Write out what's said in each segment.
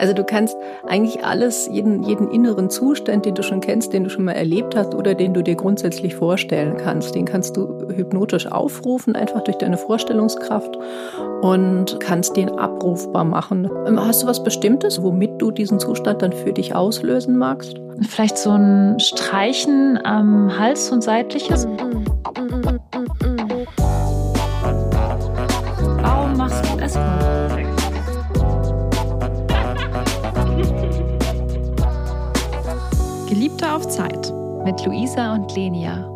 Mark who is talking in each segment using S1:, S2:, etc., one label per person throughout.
S1: Also du kannst eigentlich alles, jeden, jeden inneren Zustand, den du schon kennst, den du schon mal erlebt hast oder den du dir grundsätzlich vorstellen kannst, den kannst du hypnotisch aufrufen, einfach durch deine Vorstellungskraft und kannst den abrufbar machen. Ähm, hast du was Bestimmtes, womit du diesen Zustand dann für dich auslösen magst?
S2: Vielleicht so ein Streichen am Hals und seitliches. Mhm.
S3: Auf Zeit mit Luisa und Lenia.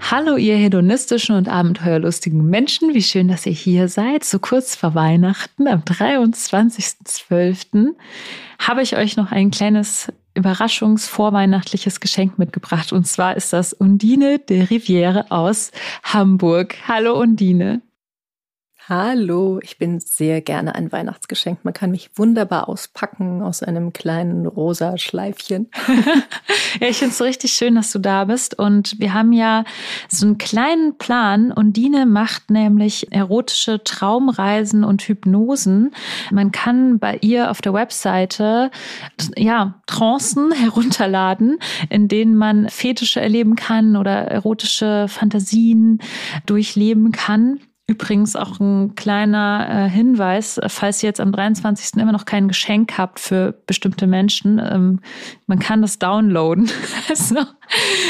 S2: Hallo, ihr hedonistischen und abenteuerlustigen Menschen. Wie schön, dass ihr hier seid. So kurz vor Weihnachten, am 23.12., habe ich euch noch ein kleines überraschungsvorweihnachtliches Geschenk mitgebracht. Und zwar ist das Undine de Riviere aus Hamburg. Hallo Undine.
S1: Hallo, ich bin sehr gerne ein Weihnachtsgeschenk. Man kann mich wunderbar auspacken aus einem kleinen rosa Schleifchen.
S2: ja, ich finde es richtig schön, dass du da bist. Und wir haben ja so einen kleinen Plan. Undine macht nämlich erotische Traumreisen und Hypnosen. Man kann bei ihr auf der Webseite ja Trancen herunterladen, in denen man Fetische erleben kann oder erotische Fantasien durchleben kann. Übrigens auch ein kleiner äh, Hinweis, falls ihr jetzt am 23. immer noch kein Geschenk habt für bestimmte Menschen, ähm, man kann das downloaden. also,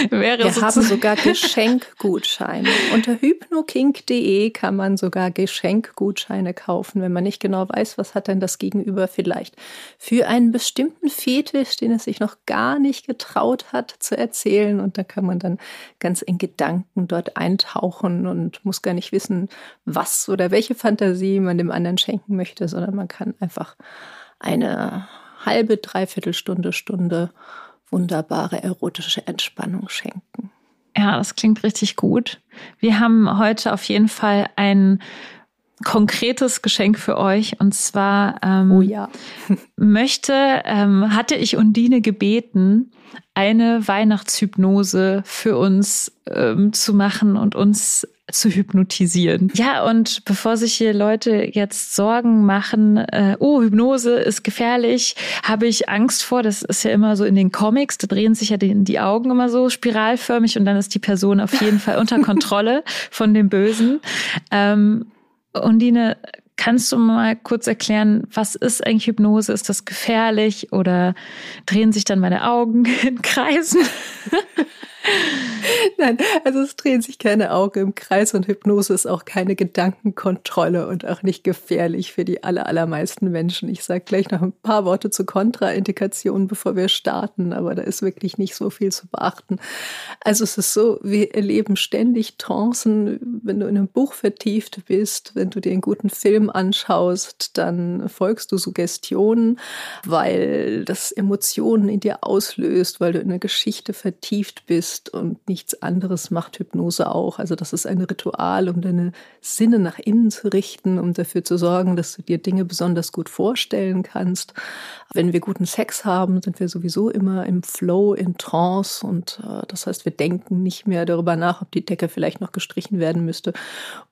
S1: wäre Wir haben sogar Geschenkgutscheine. Unter hypnokink.de kann man sogar Geschenkgutscheine kaufen, wenn man nicht genau weiß, was hat denn das Gegenüber vielleicht für einen bestimmten Fetisch, den es sich noch gar nicht getraut hat zu erzählen. Und da kann man dann ganz in Gedanken dort eintauchen und muss gar nicht wissen, was oder welche Fantasie man dem anderen schenken möchte, sondern man kann einfach eine halbe, dreiviertel Stunde, Stunde wunderbare erotische Entspannung schenken.
S2: Ja, das klingt richtig gut. Wir haben heute auf jeden Fall ein konkretes Geschenk für euch und zwar ähm,
S1: oh ja.
S2: möchte ähm, hatte ich Undine gebeten eine Weihnachtshypnose für uns ähm, zu machen und uns zu hypnotisieren. Ja, und bevor sich hier Leute jetzt Sorgen machen, äh, oh, Hypnose ist gefährlich, habe ich Angst vor, das ist ja immer so in den Comics, da drehen sich ja die, die Augen immer so spiralförmig und dann ist die Person auf jeden Fall unter Kontrolle von dem Bösen. Ähm, Undine, kannst du mal kurz erklären, was ist eigentlich Hypnose? Ist das gefährlich oder drehen sich dann meine Augen in Kreisen?
S1: Nein, also es drehen sich keine Augen im Kreis und Hypnose ist auch keine Gedankenkontrolle und auch nicht gefährlich für die aller, allermeisten Menschen. Ich sage gleich noch ein paar Worte zu Kontraindikationen, bevor wir starten, aber da ist wirklich nicht so viel zu beachten. Also es ist so, wir erleben ständig Trancen, wenn du in einem Buch vertieft bist, wenn du dir einen guten Film anschaust, dann folgst du Suggestionen, weil das Emotionen in dir auslöst, weil du in eine Geschichte vertieft bist bist und nichts anderes macht Hypnose auch. Also das ist ein Ritual, um deine Sinne nach innen zu richten, um dafür zu sorgen, dass du dir Dinge besonders gut vorstellen kannst. Wenn wir guten Sex haben, sind wir sowieso immer im Flow, in Trance und äh, das heißt, wir denken nicht mehr darüber nach, ob die Decke vielleicht noch gestrichen werden müsste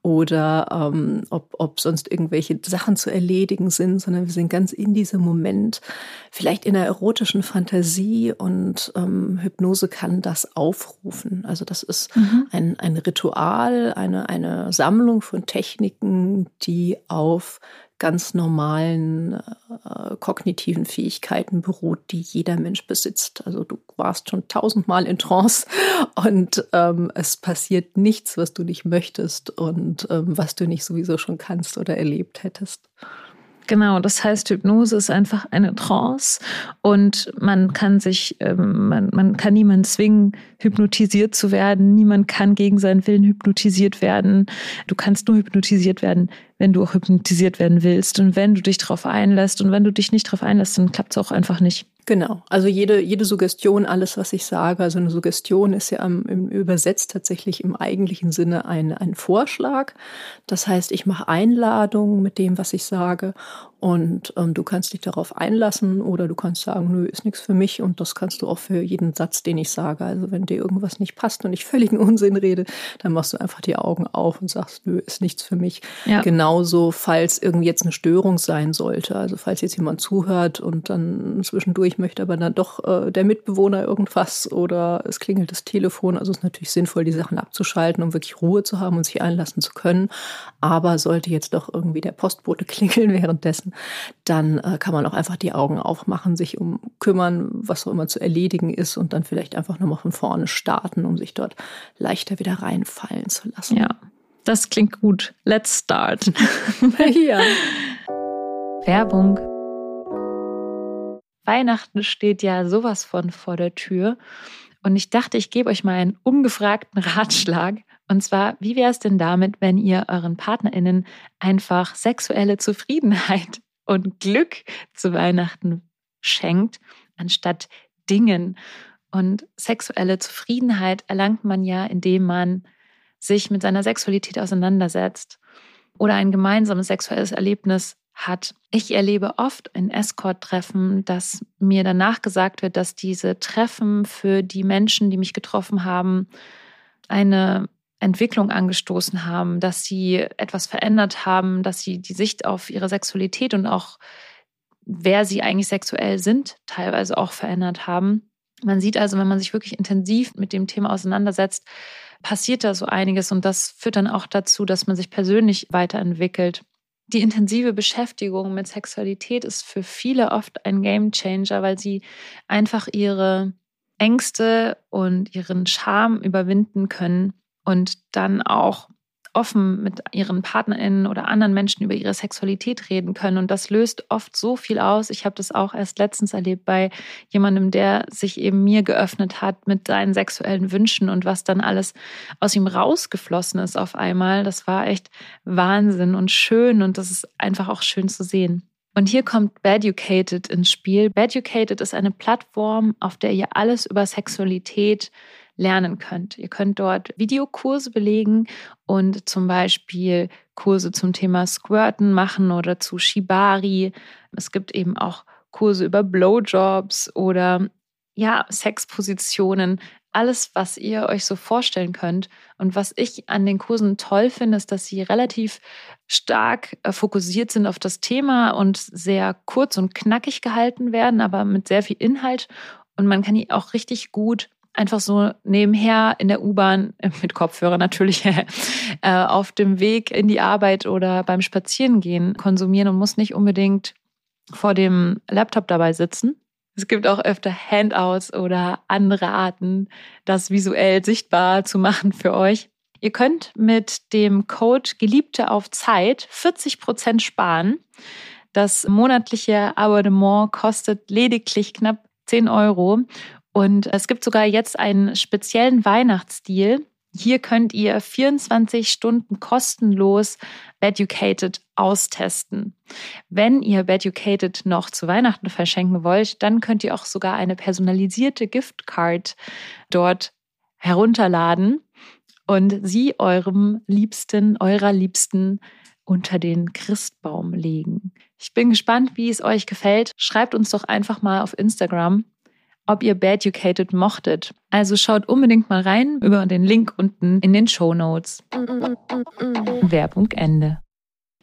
S1: oder ähm, ob, ob sonst irgendwelche Sachen zu erledigen sind, sondern wir sind ganz in diesem Moment, vielleicht in einer erotischen Fantasie und ähm, Hypnose kann das auch aufrufen. Also das ist mhm. ein, ein Ritual, eine, eine Sammlung von Techniken, die auf ganz normalen äh, kognitiven Fähigkeiten beruht, die jeder Mensch besitzt. Also du warst schon tausendmal in Trance und ähm, es passiert nichts, was du nicht möchtest und ähm, was du nicht sowieso schon kannst oder erlebt hättest.
S2: Genau, das heißt, Hypnose ist einfach eine Trance und man kann sich, ähm, man, man kann niemanden zwingen, hypnotisiert zu werden. Niemand kann gegen seinen Willen hypnotisiert werden. Du kannst nur hypnotisiert werden, wenn du auch hypnotisiert werden willst und wenn du dich darauf einlässt und wenn du dich nicht darauf einlässt, dann klappt es auch einfach nicht.
S1: Genau, also jede, jede Suggestion, alles, was ich sage, also eine Suggestion ist ja im, im übersetzt tatsächlich im eigentlichen Sinne ein, ein Vorschlag. Das heißt, ich mache Einladungen mit dem, was ich sage Und ähm, du kannst dich darauf einlassen oder du kannst sagen, nö, ist nichts für mich. Und das kannst du auch für jeden Satz, den ich sage. Also wenn dir irgendwas nicht passt und ich völligen Unsinn rede, dann machst du einfach die Augen auf und sagst, nö, ist nichts für mich. Ja. Genauso, falls irgendwie jetzt eine Störung sein sollte. Also falls jetzt jemand zuhört und dann zwischendurch möchte aber dann doch äh, der Mitbewohner irgendwas oder es klingelt das Telefon. Also es ist natürlich sinnvoll, die Sachen abzuschalten, um wirklich Ruhe zu haben und sich einlassen zu können. Aber sollte jetzt doch irgendwie der Postbote klingeln währenddessen, dann äh, kann man auch einfach die Augen aufmachen, sich um kümmern, was auch immer zu erledigen ist und dann vielleicht einfach nochmal von vorne starten, um sich dort leichter wieder reinfallen zu lassen.
S2: Ja, das klingt gut. Let's start. ja. Werbung. Weihnachten steht ja sowas von vor der Tür. Und ich dachte, ich gebe euch mal einen ungefragten Ratschlag. Und zwar, wie wäre es denn damit, wenn ihr euren PartnerInnen einfach sexuelle Zufriedenheit und Glück zu Weihnachten schenkt, anstatt Dingen. Und sexuelle Zufriedenheit erlangt man ja, indem man sich mit seiner Sexualität auseinandersetzt oder ein gemeinsames sexuelles Erlebnis hat. Ich erlebe oft in Escort-Treffen, dass mir danach gesagt wird, dass diese Treffen für die Menschen, die mich getroffen haben, eine Entwicklung angestoßen haben, dass sie etwas verändert haben, dass sie die Sicht auf ihre Sexualität und auch wer sie eigentlich sexuell sind, teilweise auch verändert haben. Man sieht also, wenn man sich wirklich intensiv mit dem Thema auseinandersetzt, passiert da so einiges und das führt dann auch dazu, dass man sich persönlich weiterentwickelt. Die intensive Beschäftigung mit Sexualität ist für viele oft ein Game Changer, weil sie einfach ihre Ängste und ihren Charme überwinden können und dann auch offen mit ihren PartnerInnen oder anderen Menschen über ihre Sexualität reden können. Und das löst oft so viel aus. Ich habe das auch erst letztens erlebt bei jemandem, der sich eben mir geöffnet hat mit seinen sexuellen Wünschen und was dann alles aus ihm rausgeflossen ist auf einmal. Das war echt Wahnsinn und schön und das ist einfach auch schön zu sehen. Und hier kommt Beducated ins Spiel. Beducated ist eine Plattform, auf der ihr alles über Sexualität lernen könnt. Ihr könnt dort Videokurse belegen und zum Beispiel Kurse zum Thema Squirten machen oder zu Shibari. Es gibt eben auch Kurse über Blowjobs oder ja, Sexpositionen, alles, was ihr euch so vorstellen könnt. Und was ich an den Kursen toll finde, ist, dass sie relativ stark äh, fokussiert sind auf das Thema und sehr kurz und knackig gehalten werden, aber mit sehr viel Inhalt. Und man kann die auch richtig gut einfach so nebenher in der U-Bahn äh, mit Kopfhörer natürlich äh, auf dem Weg in die Arbeit oder beim Spazierengehen konsumieren und muss nicht unbedingt vor dem Laptop dabei sitzen. Es gibt auch öfter Handouts oder andere Arten, das visuell sichtbar zu machen für euch. Ihr könnt mit dem Code Geliebte auf Zeit 40 Prozent sparen. Das monatliche Abonnement kostet lediglich knapp 10 Euro und es gibt sogar jetzt einen speziellen Weihnachtsstil. Hier könnt ihr 24 Stunden kostenlos Beducated austesten. Wenn ihr Beducated noch zu Weihnachten verschenken wollt, dann könnt ihr auch sogar eine personalisierte Giftcard dort herunterladen und sie eurem Liebsten, eurer Liebsten unter den Christbaum legen. Ich bin gespannt, wie es euch gefällt. Schreibt uns doch einfach mal auf Instagram ob ihr Baducated mochtet. Also schaut unbedingt mal rein über den Link unten in den Show Notes. Werbung Ende.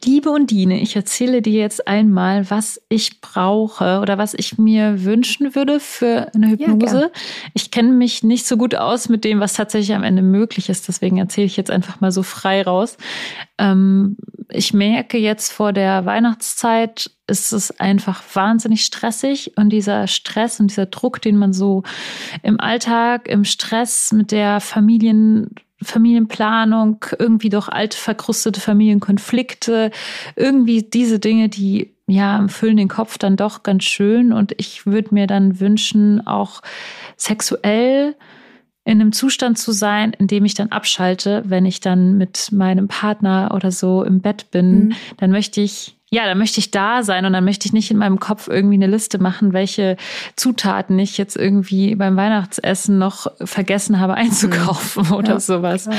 S2: Liebe Undine, ich erzähle dir jetzt einmal, was ich brauche oder was ich mir wünschen würde für eine Hypnose. Ja, ich kenne mich nicht so gut aus mit dem, was tatsächlich am Ende möglich ist. Deswegen erzähle ich jetzt einfach mal so frei raus. Ähm, ich merke jetzt vor der Weihnachtszeit ist es einfach wahnsinnig stressig und dieser Stress und dieser Druck, den man so im Alltag, im Stress mit der Familien Familienplanung, irgendwie doch alte verkrustete Familienkonflikte, irgendwie diese Dinge, die ja füllen den Kopf dann doch ganz schön und ich würde mir dann wünschen, auch sexuell in einem Zustand zu sein, in dem ich dann abschalte, wenn ich dann mit meinem Partner oder so im Bett bin, mhm. dann möchte ich ja, dann möchte ich da sein und dann möchte ich nicht in meinem Kopf irgendwie eine Liste machen, welche Zutaten ich jetzt irgendwie beim Weihnachtsessen noch vergessen habe einzukaufen mhm. oder ja, sowas. Klar.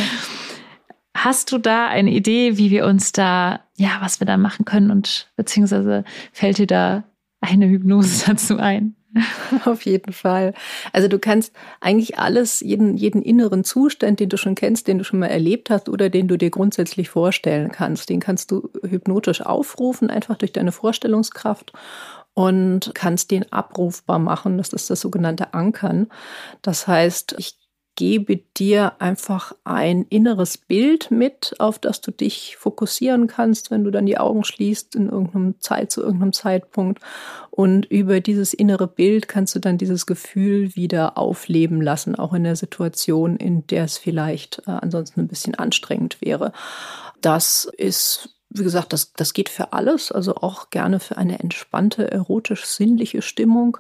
S2: Hast du da eine Idee, wie wir uns da, ja, was wir da machen können und beziehungsweise fällt dir da eine Hypnose dazu ein?
S1: Auf jeden Fall. Also du kannst eigentlich alles, jeden, jeden inneren Zustand, den du schon kennst, den du schon mal erlebt hast oder den du dir grundsätzlich vorstellen kannst, den kannst du hypnotisch aufrufen, einfach durch deine Vorstellungskraft und kannst den abrufbar machen. Das ist das sogenannte Ankern. Das heißt, ich gebe dir einfach ein inneres Bild mit, auf das du dich fokussieren kannst, wenn du dann die Augen schließt in irgendeinem Zeit zu irgendeinem Zeitpunkt. Und über dieses innere Bild kannst du dann dieses Gefühl wieder aufleben lassen, auch in der Situation, in der es vielleicht äh, ansonsten ein bisschen anstrengend wäre. Das ist wie gesagt, das, das geht für alles, also auch gerne für eine entspannte, erotisch-sinnliche Stimmung.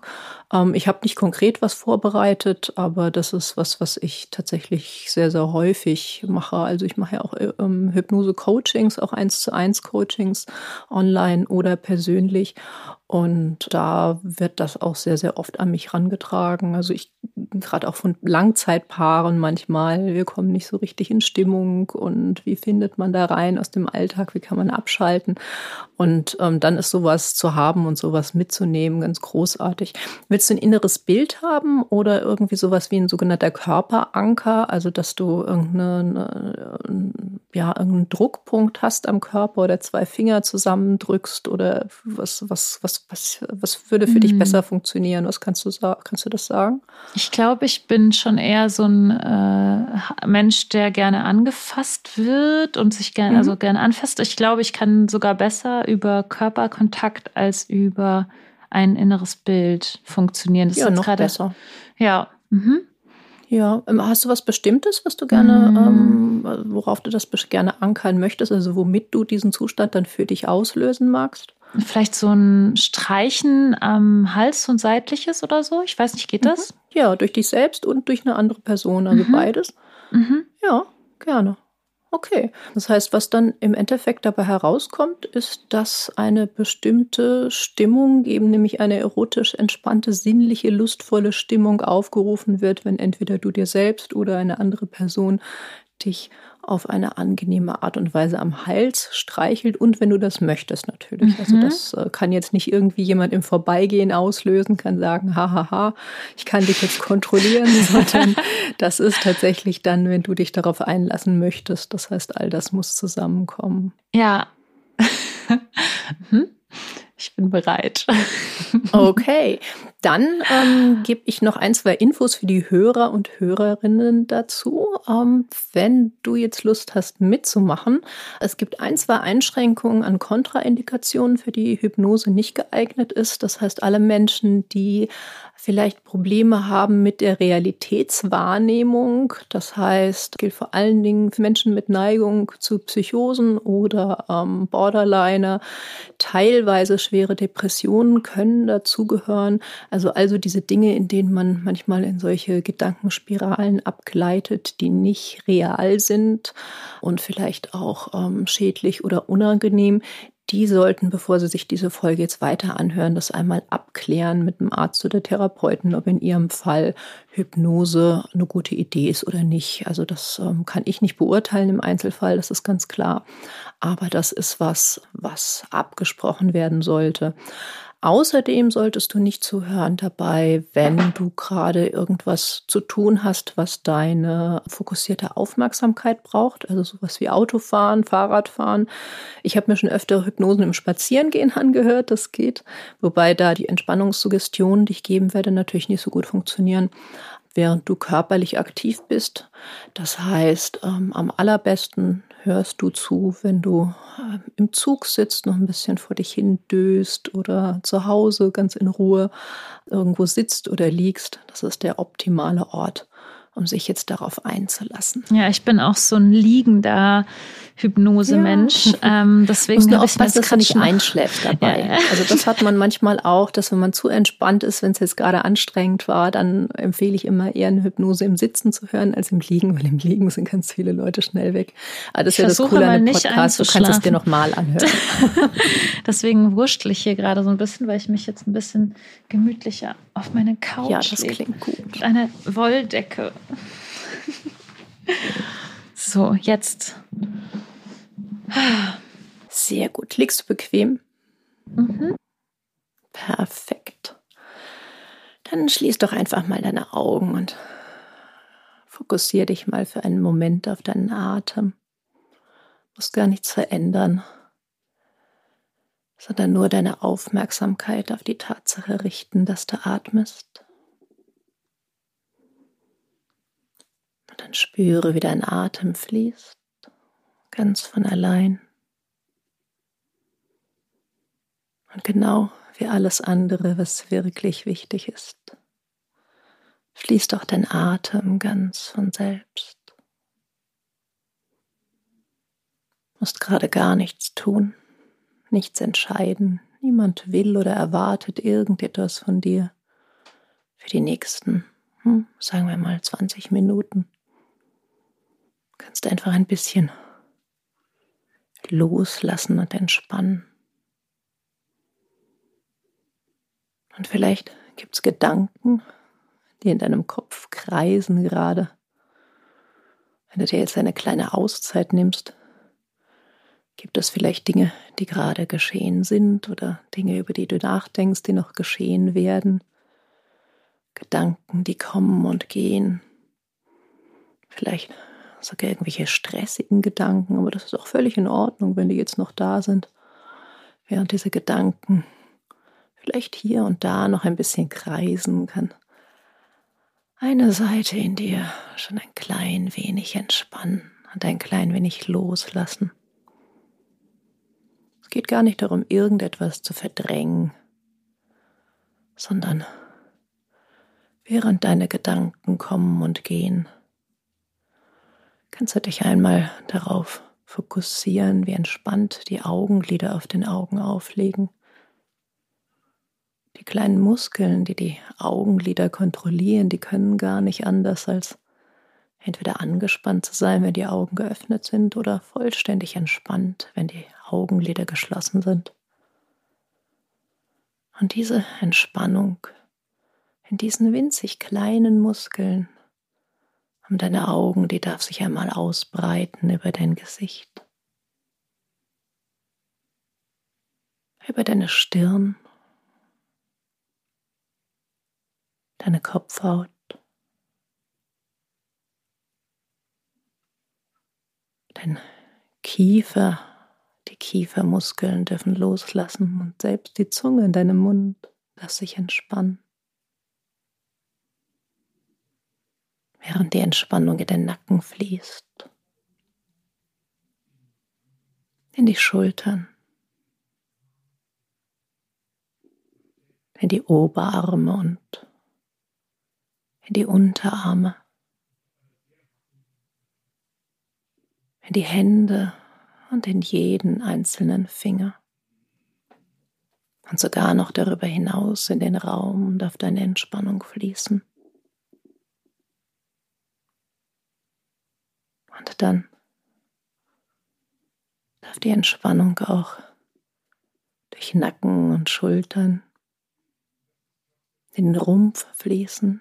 S1: Ähm, ich habe nicht konkret was vorbereitet, aber das ist was, was ich tatsächlich sehr, sehr häufig mache. Also ich mache ja auch ähm, Hypnose-Coachings, auch eins zu eins Coachings online oder persönlich. Und da wird das auch sehr, sehr oft an mich rangetragen. Also ich, gerade auch von Langzeitpaaren manchmal, wir kommen nicht so richtig in Stimmung und wie findet man da rein aus dem Alltag, wie kann man abschalten? Und ähm, dann ist sowas zu haben und sowas mitzunehmen ganz großartig. Willst du ein inneres Bild haben oder irgendwie sowas wie ein sogenannter Körperanker, also dass du irgendeinen, ja, irgendeinen Druckpunkt hast am Körper oder zwei Finger zusammendrückst oder was, was, was, was, was würde für mhm. dich besser funktionieren? Was kannst du sagen? Kannst du das sagen?
S2: Ich glaube, ich bin schon eher so ein äh, Mensch, der gerne angefasst wird und sich gerne, mhm. also gerne anfasst. Ich glaube, ich kann sogar besser über Körperkontakt als über ein inneres Bild funktionieren.
S1: Das ja, ist noch grade, besser.
S2: Ja. Mhm.
S1: Ja, ähm, hast du was Bestimmtes, was du gerne, mm. ähm, worauf du das gerne ankern möchtest, also womit du diesen Zustand dann für dich auslösen magst?
S2: Vielleicht so ein Streichen am Hals und seitliches oder so? Ich weiß nicht, geht das? Mhm.
S1: Ja, durch dich selbst und durch eine andere Person, also mhm. beides. Mhm. Ja, gerne. Okay. Das heißt, was dann im Endeffekt dabei herauskommt, ist, dass eine bestimmte Stimmung, eben nämlich eine erotisch entspannte, sinnliche, lustvolle Stimmung aufgerufen wird, wenn entweder du dir selbst oder eine andere Person dich auf eine angenehme Art und Weise am Hals streichelt und wenn du das möchtest natürlich. Also mhm. Also das äh, kann jetzt nicht irgendwie jemand im Vorbeigehen auslösen, kann sagen, hahaha, ich kann dich jetzt kontrollieren, sondern das ist tatsächlich dann, wenn du dich darauf einlassen möchtest. Das heißt, all das muss zusammenkommen.
S2: Ja. hm? Ich bin bereit.
S1: okay, dann ähm, gebe ich noch ein, zwei Infos für die Hörer und Hörerinnen dazu. Ähm, wenn du jetzt Lust hast mitzumachen, es gibt ein, zwei Einschränkungen an Kontraindikationen, für die Hypnose nicht geeignet ist. Das heißt, alle Menschen, die vielleicht Probleme haben mit der Realitätswahrnehmung. Das heißt, gilt vor allen Dingen für Menschen mit Neigung zu Psychosen oder ähm, Borderliner. Teilweise schwere Depressionen können dazugehören. Also also diese Dinge, in denen man manchmal in solche Gedankenspiralen abgleitet, die nicht real sind und vielleicht auch ähm, schädlich oder unangenehm, die sollten, bevor sie sich diese Folge jetzt weiter anhören, das einmal abklären mit dem Arzt oder Therapeuten, ob in ihrem Fall Hypnose eine gute Idee ist oder nicht. Also das ähm, kann ich nicht beurteilen im Einzelfall, das ist ganz klar. Aber das ist was, was abgesprochen werden sollte. Außerdem solltest du nicht zuhören dabei, wenn du gerade irgendwas zu tun hast, was deine fokussierte Aufmerksamkeit braucht, also sowas wie Autofahren, Fahrradfahren. Ich habe mir schon öfter Hypnosen im Spazierengehen angehört, das geht, wobei da die Entspannungssuggestionen, die ich geben werde, natürlich nicht so gut funktionieren während du körperlich aktiv bist. Das heißt, ähm, am allerbesten hörst du zu, wenn du äh, im Zug sitzt, noch ein bisschen vor dich hin döst oder zu Hause ganz in Ruhe irgendwo sitzt oder liegst. Das ist der optimale Ort, um sich jetzt darauf einzulassen.
S2: Ja, ich bin auch so ein liegender Hypnose-Mensch. Ja. Ähm, deswegen
S1: muss nur aufpassen, dass du nicht einschläft dabei. Ja. Also das hat man manchmal auch, dass wenn man zu entspannt ist, wenn es jetzt gerade anstrengend war, dann empfehle ich immer eher eine Hypnose im Sitzen zu hören als im Liegen, weil im Liegen sind ganz viele Leute schnell weg. Aber das ist ja das Coole an dem Podcast, du kannst es dir nochmal anhören.
S2: deswegen wurschtel ich hier gerade so ein bisschen, weil ich mich jetzt ein bisschen gemütlicher auf meine Couch Ja,
S1: das klingt gut.
S2: Mit einer Wolldecke. So, jetzt.
S1: Sehr gut. Liegst du bequem?
S2: Mhm.
S1: Perfekt. Dann schließ doch einfach mal deine Augen und fokussiere dich mal für einen Moment auf deinen Atem. Du musst gar nichts verändern, sondern nur deine Aufmerksamkeit auf die Tatsache richten, dass du atmest. Und dann spüre, wie dein Atem fließt, ganz von allein. Und genau wie alles andere, was wirklich wichtig ist, fließt auch dein Atem ganz von selbst. Du musst gerade gar nichts tun, nichts entscheiden. Niemand will oder erwartet irgendetwas von dir für die nächsten, hm, sagen wir mal, 20 Minuten. Du kannst einfach ein bisschen loslassen und entspannen. Und vielleicht gibt es Gedanken, die in deinem Kopf kreisen gerade. Wenn du dir jetzt eine kleine Auszeit nimmst, gibt es vielleicht Dinge, die gerade geschehen sind oder Dinge, über die du nachdenkst, die noch geschehen werden. Gedanken, die kommen und gehen. Vielleicht sogar irgendwelche stressigen Gedanken, aber das ist auch völlig in Ordnung, wenn die jetzt noch da sind. Während diese Gedanken vielleicht hier und da noch ein bisschen kreisen, kann eine Seite in dir schon ein klein wenig entspannen und ein klein wenig loslassen. Geht gar nicht darum, irgendetwas zu verdrängen, sondern während deine Gedanken kommen und gehen, kannst du dich einmal darauf fokussieren, wie entspannt die Augenlider auf den Augen auflegen. Die kleinen Muskeln, die die Augenlider kontrollieren, die können gar nicht anders als entweder angespannt zu sein, wenn die Augen geöffnet sind, oder vollständig entspannt, wenn die Augenlider geschlossen sind. Und diese Entspannung in diesen winzig kleinen Muskeln um deine Augen, die darf sich einmal ausbreiten über dein Gesicht, über deine Stirn, deine Kopfhaut, dein Kiefer, die Kiefermuskeln dürfen loslassen und selbst die Zunge in deinem Mund darf sich entspannen. Während die Entspannung in den Nacken fließt, in die Schultern, in die Oberarme und in die Unterarme, in die Hände und in jeden einzelnen Finger. Und sogar noch darüber hinaus in den Raum darf deine Entspannung fließen. Und dann darf die Entspannung auch durch Nacken und Schultern den Rumpf fließen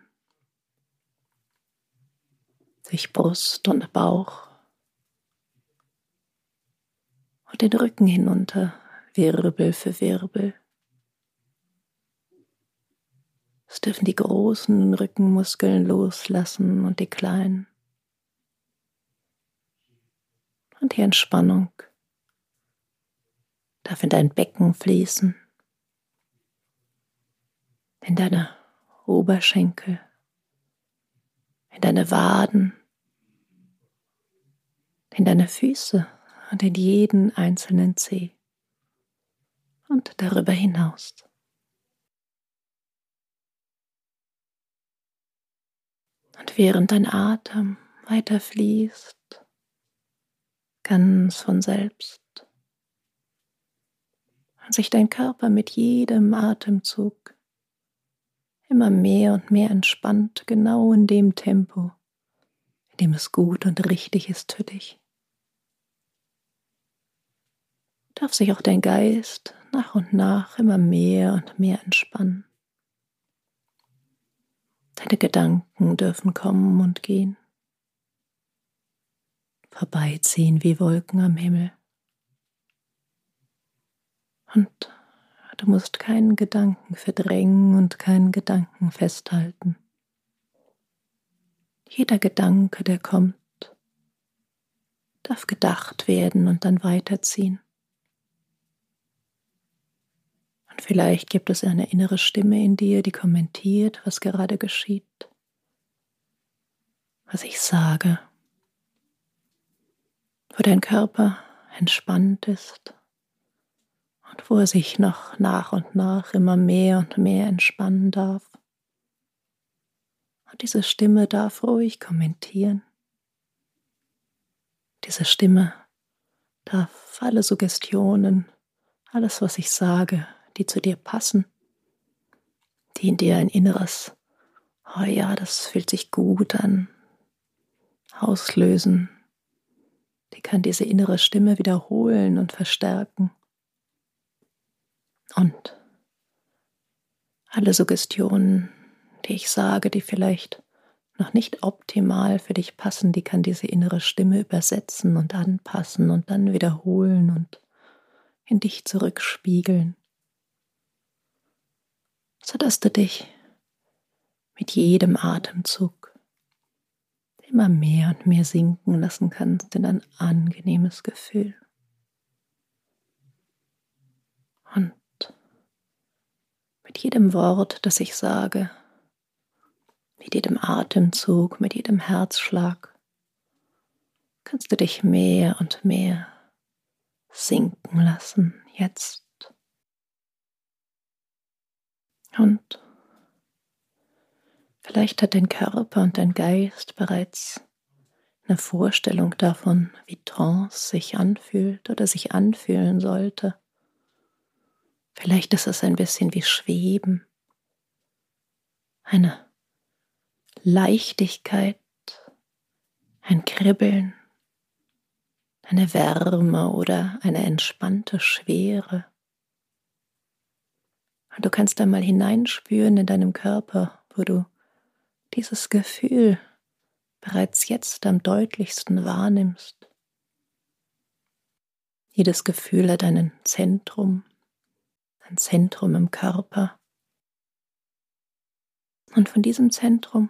S1: durch Brust und Bauch und den Rücken hinunter, Wirbel für Wirbel. Es dürfen die großen Rückenmuskeln loslassen und die kleinen. Und die Entspannung darf in dein Becken fließen, in deine Oberschenkel, in deine Waden, in deine Füße und in jeden einzelnen Zeh und darüber hinaus. Und während dein Atem weiter fließt, ganz von selbst, und sich dein Körper mit jedem Atemzug immer mehr und mehr entspannt, genau in dem Tempo, in dem es gut und richtig ist für dich. Darf sich auch dein Geist nach und nach immer mehr und mehr entspannen. Deine Gedanken dürfen kommen und gehen. vorbeiziehen wie Wolken am Himmel. Und du musst keinen Gedanken verdrängen und keinen Gedanken festhalten. Jeder Gedanke, der kommt, darf gedacht werden und dann weiterziehen. Und vielleicht gibt es eine innere Stimme in dir, die kommentiert, was gerade geschieht, was ich sage, wo dein Körper entspannt ist und wo er sich noch nach und nach immer mehr und mehr entspannen darf. Und diese Stimme darf ruhig kommentieren. Diese Stimme darf alle Suggestionen, alles, was ich sage, die zu dir passen, die in dir ein inneres, oh ja, das fühlt sich gut an, auslösen. Die kann diese innere Stimme wiederholen und verstärken. Und alle Suggestionen, die ich sage, die vielleicht noch nicht optimal für dich passen, die kann diese innere Stimme übersetzen und anpassen und dann wiederholen und in dich zurückspiegeln, sodass du dich mit jedem Atemzug immer mehr und mehr sinken lassen kannst in ein angenehmes Gefühl. Und mit jedem Wort, das ich sage, mit jedem Atemzug, mit jedem Herzschlag, kannst du dich mehr und mehr sinken lassen jetzt. Und vielleicht hat dein Körper und dein Geist bereits eine Vorstellung davon, wie Trance sich anfühlt oder sich anfühlen sollte. Vielleicht ist es ein bisschen wie Schweben, eine Leichtigkeit, ein Kribbeln, eine Wärme oder eine entspannte Schwere. Und du kannst einmal hineinspüren in deinem Körper, wo du dieses Gefühl bereits jetzt am deutlichsten wahrnimmst. Jedes Gefühl hat einen Zentrum, ein Zentrum im Körper. Und von diesem Zentrum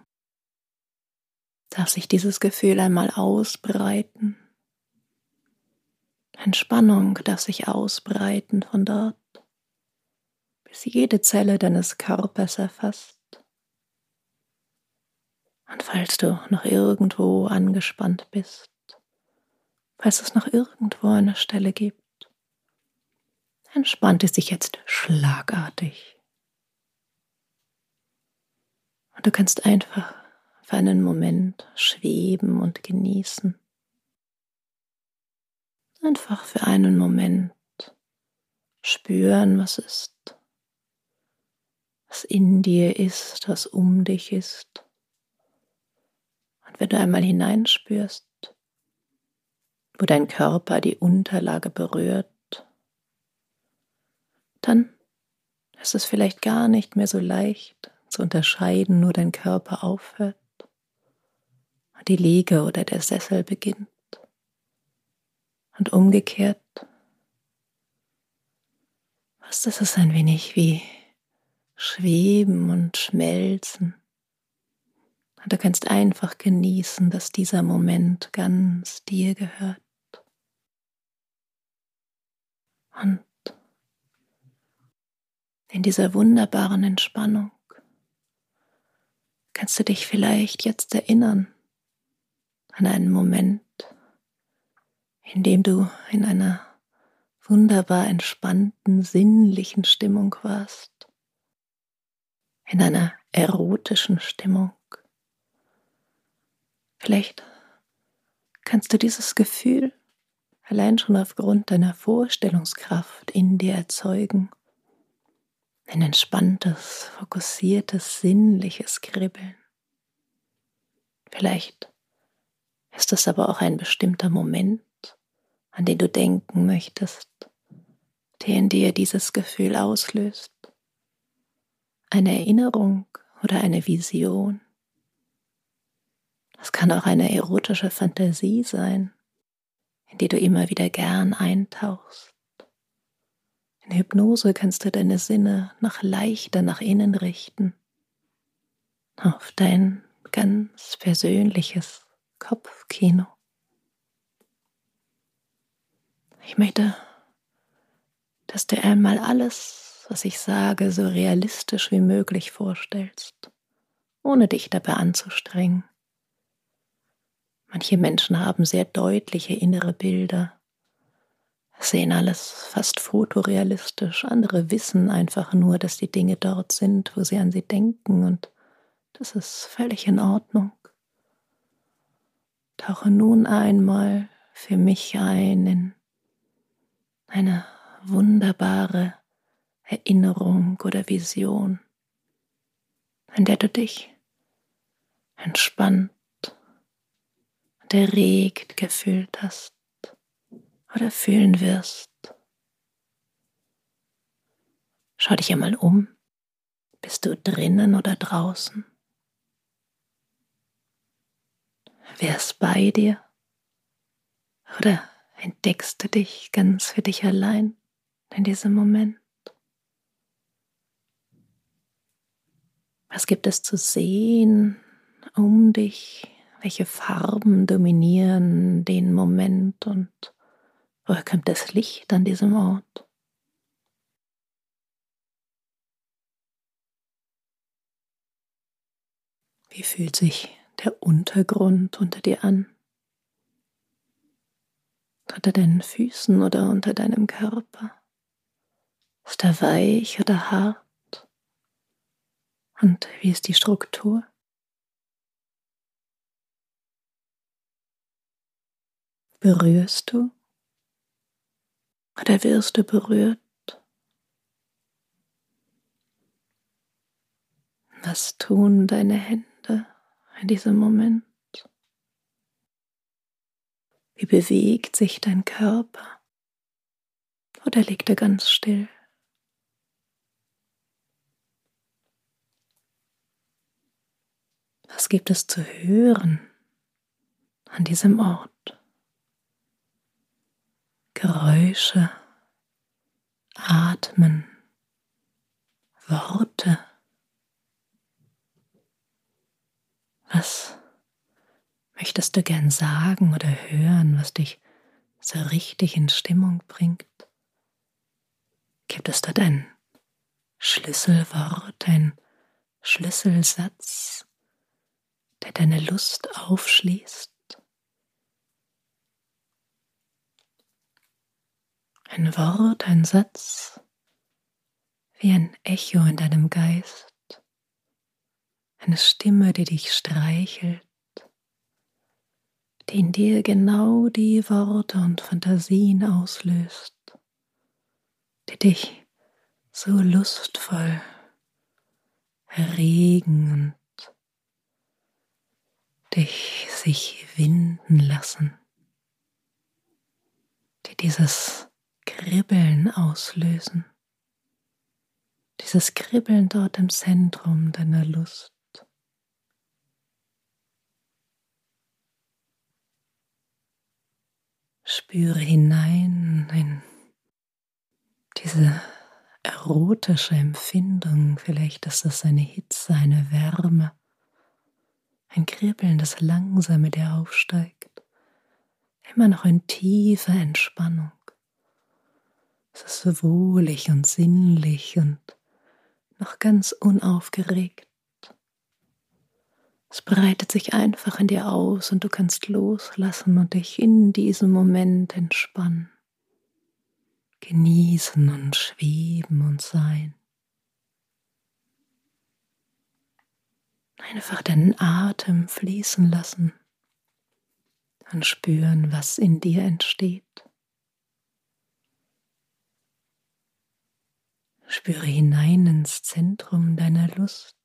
S1: darf sich dieses Gefühl einmal ausbreiten. Entspannung darf sich ausbreiten von dort, bis jede Zelle deines Körpers erfasst. Und falls du noch irgendwo angespannt bist, falls es noch irgendwo eine Stelle gibt, entspannt es sich jetzt schlagartig. Und du kannst einfach für einen Moment schweben und genießen. Einfach für einen Moment spüren, was ist, was in dir ist, was um dich ist. Und wenn du einmal hineinspürst, wo dein Körper die Unterlage berührt, dann ist es vielleicht gar nicht mehr so leicht zu unterscheiden, wo dein Körper aufhört und die Liege oder der Sessel beginnt. Und umgekehrt, was das ist ein wenig wie Schweben und Schmelzen. Und du kannst einfach genießen, dass dieser Moment ganz dir gehört. Und in dieser wunderbaren Entspannung kannst du dich vielleicht jetzt erinnern an einen Moment, in dem du in einer wunderbar entspannten, sinnlichen Stimmung warst, in einer erotischen Stimmung. Vielleicht kannst du dieses Gefühl allein schon aufgrund deiner Vorstellungskraft in dir erzeugen ein entspanntes, fokussiertes, sinnliches Kribbeln. Vielleicht ist es aber auch ein bestimmter Moment, an den du denken möchtest, der in dir dieses Gefühl auslöst. Eine Erinnerung oder eine Vision. Das kann auch eine erotische Fantasie sein, in die du immer wieder gern eintauchst. In Hypnose kannst du deine Sinne noch leichter nach innen richten, auf dein ganz persönliches Kopfkino. Ich möchte, dass du einmal alles, was ich sage, so realistisch wie möglich vorstellst, ohne dich dabei anzustrengen. Manche Menschen haben sehr deutliche innere Bilder, sehen alles fast fotorealistisch, andere wissen einfach nur, dass die Dinge dort sind, wo sie an sie denken, und das ist völlig in Ordnung. Tauche nun einmal für mich ein in eine wunderbare Erinnerung oder Vision, in der du dich entspannt und erregt gefühlt hast oder fühlen wirst. Schau dich einmal um. Bist du drinnen oder draußen? Wer ist bei dir? Oder entdeckst du dich ganz für dich allein in diesem Moment? Was gibt es zu sehen um dich? Welche Farben dominieren den Moment und woher kommt das Licht an diesem Ort? Wie fühlt sich der Untergrund unter dir an? unter deinen Füßen oder unter deinem Körper? Ist er weich oder hart? Und wie ist die Struktur? Berührst du oder wirst du berührt? Was tun deine Hände in diesem Moment? Wie bewegt sich dein Körper? Oder liegt er ganz still? Was gibt es zu hören an diesem Ort? Geräusche, Atmen, Worte. Was möchtest du gern sagen oder hören, was dich so richtig in Stimmung bringt? Gibt es dort ein Schlüsselwort, ein Schlüsselsatz, der deine Lust aufschließt? Ein Wort, ein Satz, wie ein Echo in deinem Geist, eine Stimme, die dich streichelt, die in dir genau die Worte und Fantasien auslöst, die dich so lustvoll erregen und dich sich winden lassen, die dieses Kribbeln auslösen, dieses Kribbeln dort im Zentrum deiner Lust. Spüre hinein in diese erotische Empfindung. Vielleicht ist es eine Hitze, eine Wärme, ein Kribbeln, das langsam mit dir aufsteigt. Immer noch in tiefer Entspannung. Es ist wohlig und sinnlich und noch ganz unaufgeregt. Es breitet sich einfach in dir aus und du kannst loslassen und dich in diesem Moment entspannen, genießen und schweben und sein. Einfach deinen Atem fließen lassen und spüren, was in dir entsteht. Spüre hinein ins Zentrum deiner Lust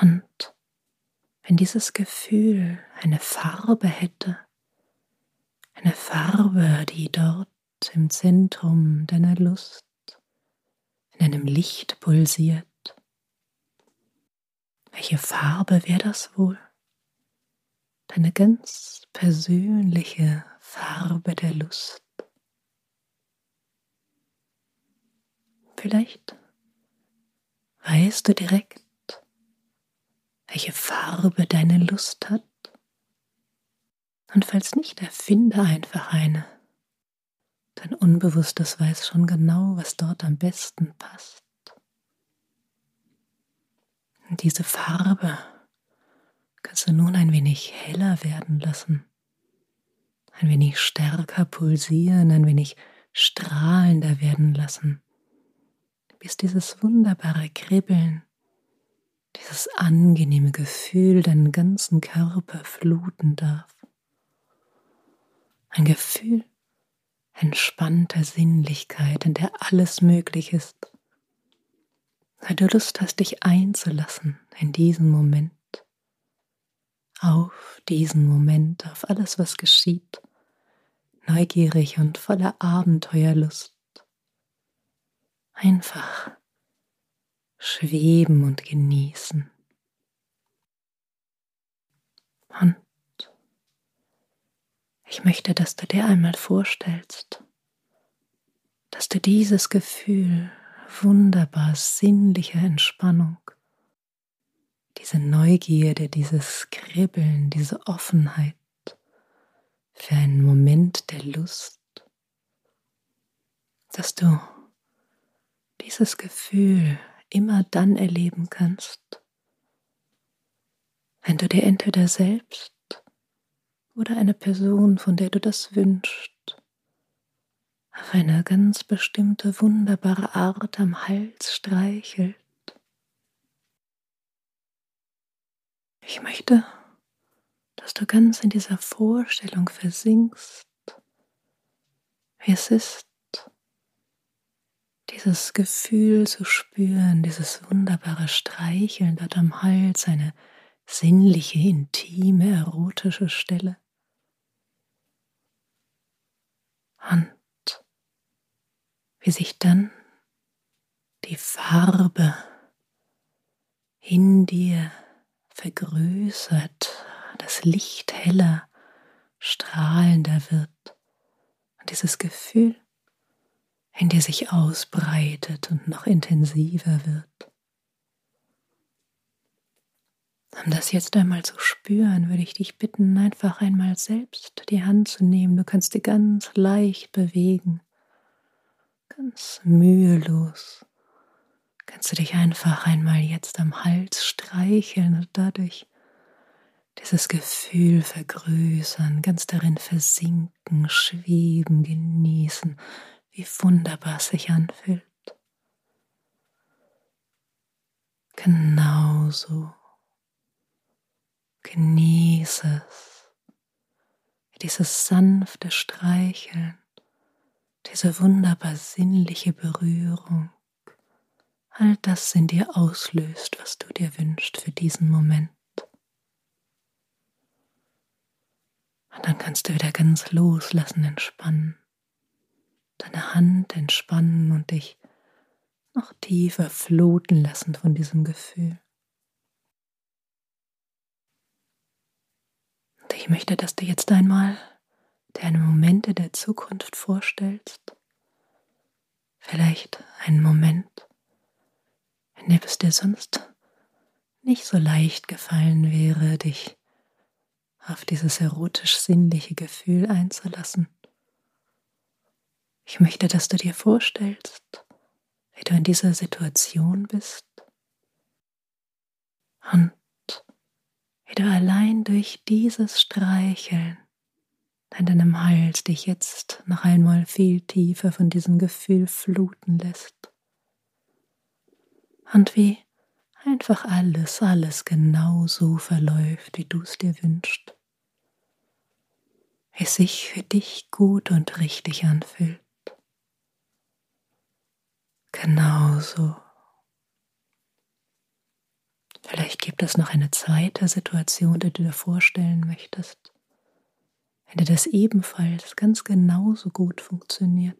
S1: und wenn dieses Gefühl eine Farbe hätte, eine Farbe, die dort im Zentrum deiner Lust in einem Licht pulsiert, welche Farbe wäre das wohl? deine ganz persönliche Farbe der Lust. Vielleicht weißt du direkt, welche Farbe deine Lust hat. Und falls nicht, erfinde einfach eine. Dein Unbewusstes weiß schon genau, was dort am besten passt. Und diese Farbe kannst du nun ein wenig heller werden lassen, ein wenig stärker pulsieren, ein wenig strahlender werden lassen, bis dieses wunderbare Kribbeln, dieses angenehme Gefühl deinen ganzen Körper fluten darf. Ein Gefühl entspannter Sinnlichkeit, in der alles möglich ist. Weil du Lust hast, dich einzulassen in diesen Moment, auf diesen Moment, auf alles, was geschieht, neugierig und voller Abenteuerlust. Einfach schweben und genießen. Und ich möchte, dass du dir einmal vorstellst, dass du dieses Gefühl wunderbar sinnlicher Entspannung, diese Neugierde, dieses Kribbeln, diese Offenheit für einen Moment der Lust, dass du dieses Gefühl immer dann erleben kannst, wenn du dir entweder selbst oder eine Person, von der du das wünschst, auf eine ganz bestimmte wunderbare Art am Hals streichelt. Ich möchte, dass du ganz in dieser Vorstellung versinkst, wie es ist, dieses Gefühl zu spüren, dieses wunderbare Streicheln dort am Hals, eine sinnliche, intime, erotische Stelle. und wie sich dann die Farbe in dir vergrößert, das Licht heller, strahlender wird und dieses Gefühl in dir sich ausbreitet und noch intensiver wird. Um das jetzt einmal zu spüren, würde ich dich bitten, einfach einmal selbst die Hand zu nehmen. Du kannst die ganz leicht bewegen, ganz mühelos. Kannst du dich einfach einmal jetzt am Hals streicheln und dadurch dieses Gefühl vergrößern, ganz darin versinken, schweben, genießen, wie wunderbar es sich anfühlt. Genauso Genieße es, dieses sanfte Streicheln, diese wunderbar sinnliche Berührung, all das in dir auslöst, was du dir wünschst für diesen Moment. Und dann kannst du wieder ganz loslassen, entspannen, deine Hand entspannen und dich noch tiefer fluten lassen von diesem Gefühl. ich möchte, dass du jetzt einmal deine Momente der Zukunft vorstellst. Vielleicht einen Moment, in dem es dir sonst nicht so leicht gefallen wäre, dich auf dieses erotisch-sinnliche Gefühl einzulassen. Ich möchte, dass du dir vorstellst, wie du in dieser Situation bist und wie du allein durch dieses Streicheln an deinem Hals dich jetzt noch einmal viel tiefer von diesem Gefühl fluten lässt. Und wie einfach alles, alles genau so verläuft, wie du es dir wünschst. Es sich für dich gut und richtig anfühlt. Genauso Vielleicht gibt es noch eine zweite Situation, die du dir vorstellen möchtest, der das ebenfalls ganz genauso gut funktioniert.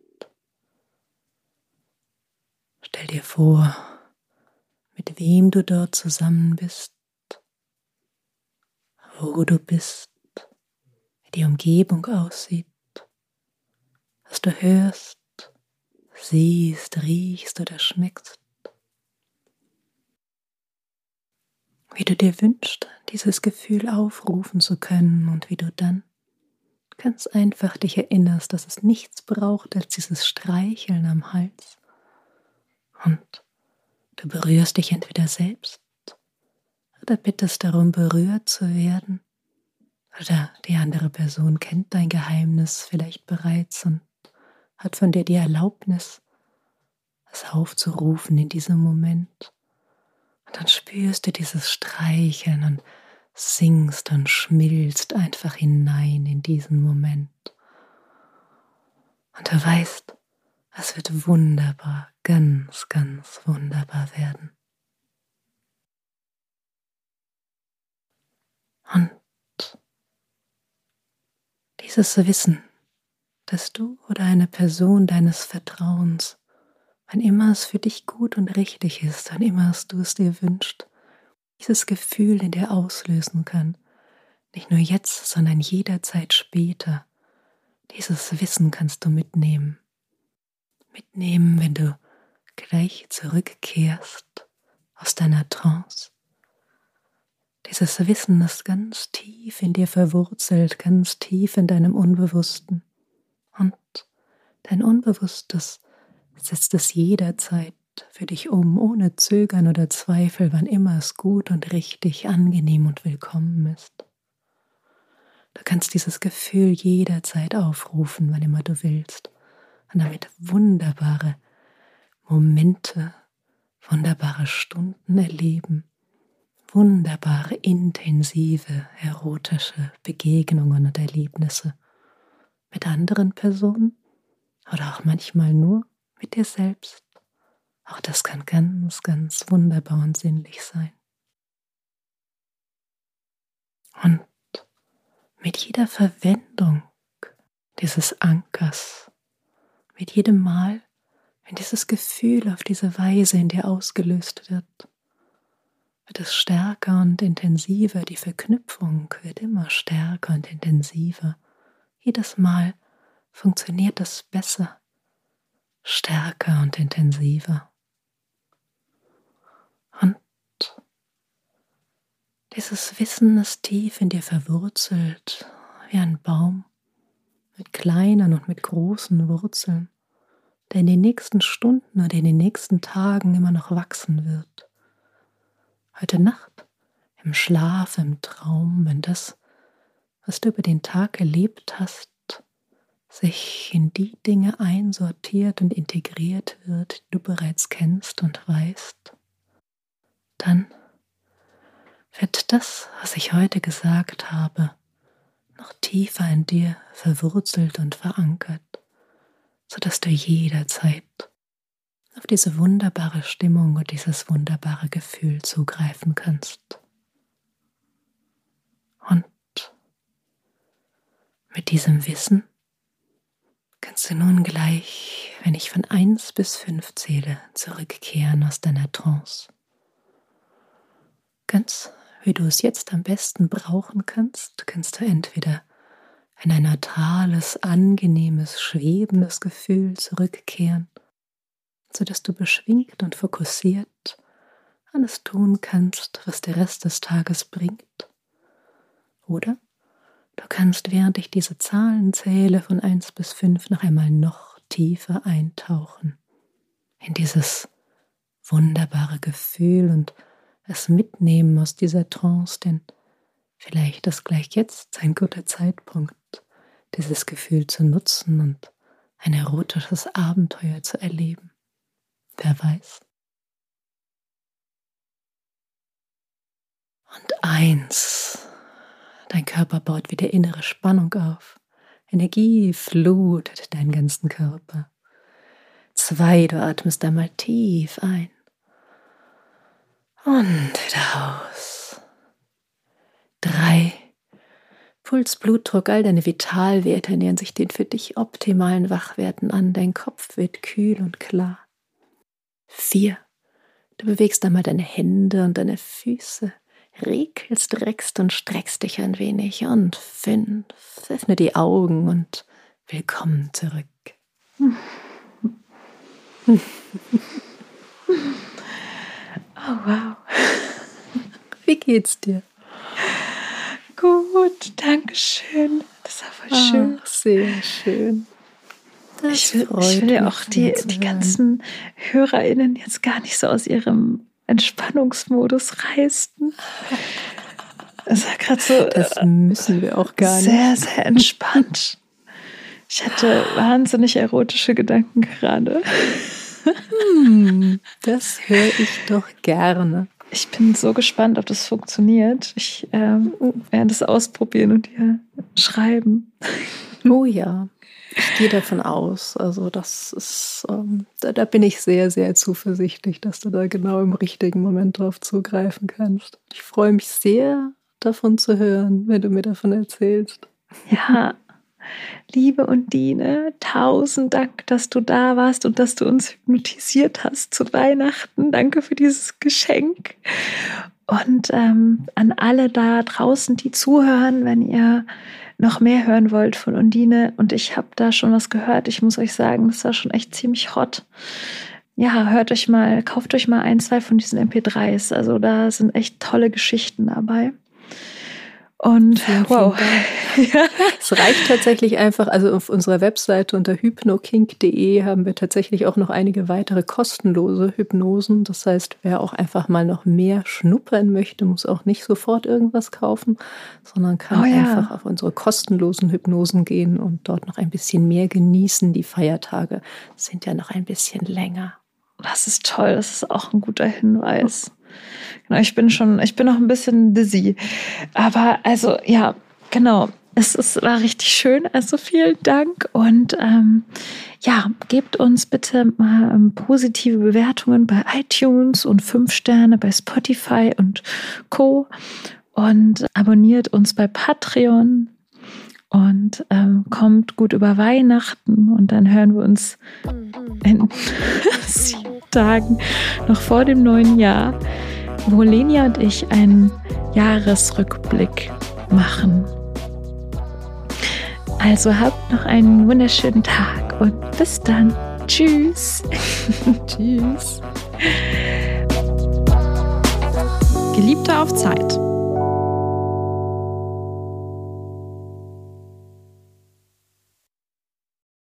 S1: Stell dir vor, mit wem du dort zusammen bist, wo du bist, die Umgebung aussieht, was du hörst, siehst, riechst oder schmeckst. Wie du dir wünschst, dieses Gefühl aufrufen zu können und wie du dann ganz einfach dich erinnerst, dass es nichts braucht als dieses Streicheln am Hals. Und du berührst dich entweder selbst oder bittest darum, berührt zu werden. Oder die andere Person kennt dein Geheimnis vielleicht bereits und hat von dir die Erlaubnis, es aufzurufen in diesem Moment. Und dann spürst du dieses Streicheln und singst und schmilzt einfach hinein in diesen Moment. Und du weißt, es wird wunderbar, ganz, ganz wunderbar werden. Und dieses Wissen, dass du oder eine Person deines Vertrauens, wann immer es für dich gut und richtig ist, wann immer du es dir wünschst, dieses Gefühl in dir auslösen kann, nicht nur jetzt, sondern jederzeit später. Dieses Wissen kannst du mitnehmen. Mitnehmen, wenn du gleich zurückkehrst aus deiner Trance. Dieses Wissen ist ganz tief in dir verwurzelt, ganz tief in deinem Unbewussten. Und dein Unbewusstes setzt es jederzeit für dich um, ohne Zögern oder Zweifel, wann immer es gut und richtig, angenehm und willkommen ist. Du kannst dieses Gefühl jederzeit aufrufen, wann immer du willst, und damit wunderbare Momente, wunderbare Stunden erleben, wunderbare, intensive, erotische Begegnungen und Erlebnisse mit anderen Personen oder auch manchmal nur mit dir selbst. Auch das kann ganz, ganz wunderbar und sinnlich sein. Und mit jeder Verwendung dieses Ankers, mit jedem Mal, wenn dieses Gefühl auf diese Weise in dir ausgelöst wird, wird es stärker und intensiver, die Verknüpfung wird immer stärker und intensiver. Jedes Mal funktioniert es besser, stärker und intensiver. Und dieses Wissen ist tief in dir verwurzelt, wie ein Baum mit kleinen und mit großen Wurzeln, der in den nächsten Stunden oder in den nächsten Tagen immer noch wachsen wird. Heute Nacht, im Schlaf, im Traum, wenn das, was du über den Tag erlebt hast, sich in die Dinge einsortiert und integriert wird, die du bereits kennst und weißt, dann wird das, was ich heute gesagt habe, noch tiefer in dir verwurzelt und verankert, sodass du jederzeit auf diese wunderbare Stimmung und dieses wunderbare Gefühl zugreifen kannst. Und mit diesem Wissen kannst du nun gleich, wenn ich von eins bis fünf zähle, zurückkehren aus deiner Trance. Ganz wie du es jetzt am besten brauchen kannst, kannst du entweder in ein neutrales, angenehmes, schwebendes Gefühl zurückkehren sodass du beschwingt und fokussiert alles tun kannst, was der Rest des Tages bringt. Oder du kannst, während ich diese Zahlen zähle von 1 bis 5, noch einmal noch tiefer eintauchen in dieses wunderbare Gefühl und es mitnehmen aus dieser Trance, denn vielleicht ist gleich jetzt ein guter Zeitpunkt, dieses Gefühl zu nutzen und ein erotisches Abenteuer zu erleben. Wer weiß. Und eins, dein Körper baut wieder innere Spannung auf. Energie flutet deinen ganzen Körper. Zwei, du atmest einmal tief ein und wieder aus. Drei, Puls, Blutdruck, all deine Vitalwerte nähern sich den für dich optimalen Wachwerten an. Dein Kopf wird kühl und klar. Vier. Du bewegst einmal deine Hände und deine Füße regelst, reckst und streckst dich ein wenig. Und fünf, öffne die Augen und willkommen zurück.
S2: Oh, wow.
S1: Wie geht's dir?
S2: Gut, danke schön. Das war voll schön.
S1: Ach, sehr schön. Das
S2: ich will, ich will ja auch die, die ganzen HörerInnen jetzt gar nicht so aus ihrem Entspannungsmodus reißen.
S1: Das war gerade so. Das müssen wir auch gar
S2: nicht. Sehr, sehr entspannt. Ich hatte wahnsinnig erotische Gedanken gerade.
S1: Hm, das höre ich doch gerne.
S2: Ich bin so gespannt, ob das funktioniert. Ich ähm, werde es ausprobieren und dir schreiben.
S1: Oh ja, ich gehe davon aus. Also das ist, ähm, da, da, bin ich sehr, sehr zuversichtlich, dass du da genau im richtigen Moment drauf zugreifen kannst. Ich freue mich sehr, davon zu hören, wenn du mir davon erzählst.
S2: Ja, liebe Undine, tausend Dank, dass du da warst und dass du uns hypnotisiert hast zu Weihnachten. Danke für dieses Geschenk. Und ähm, an alle da draußen, die zuhören, wenn ihr noch mehr hören wollt von Undine und ich habe da schon was gehört, ich muss euch sagen, das war schon echt ziemlich hot. Ja, hört euch mal, kauft euch mal ein, zwei von diesen MP3s. Also da sind echt tolle Geschichten dabei. Und vielen, wow.
S1: Ja. Es reicht tatsächlich einfach, also auf unserer Webseite unter hypnokink.de haben wir tatsächlich auch noch einige weitere kostenlose Hypnosen. Das heißt, wer auch einfach mal noch mehr schnuppern möchte, muss auch nicht sofort irgendwas kaufen, sondern kann oh, ja. einfach auf unsere kostenlosen Hypnosen gehen und dort noch ein bisschen mehr genießen. Die Feiertage sind ja noch ein bisschen länger.
S2: Das ist toll, das ist auch ein guter Hinweis. Genau, ich bin schon, ich bin noch ein bisschen dizzy. Aber also, ja, genau. Es ist, war richtig schön. Also vielen Dank. Und ähm, ja, gebt uns bitte mal ähm, positive Bewertungen bei iTunes und fünf Sterne bei Spotify und Co. Und abonniert uns bei Patreon und ähm, kommt gut über Weihnachten und dann hören wir uns in sieben Tagen noch vor dem neuen Jahr wo Lenia und ich einen Jahresrückblick machen. Also habt noch einen wunderschönen Tag und bis dann. Tschüss.
S1: Tschüss.
S3: Geliebte auf Zeit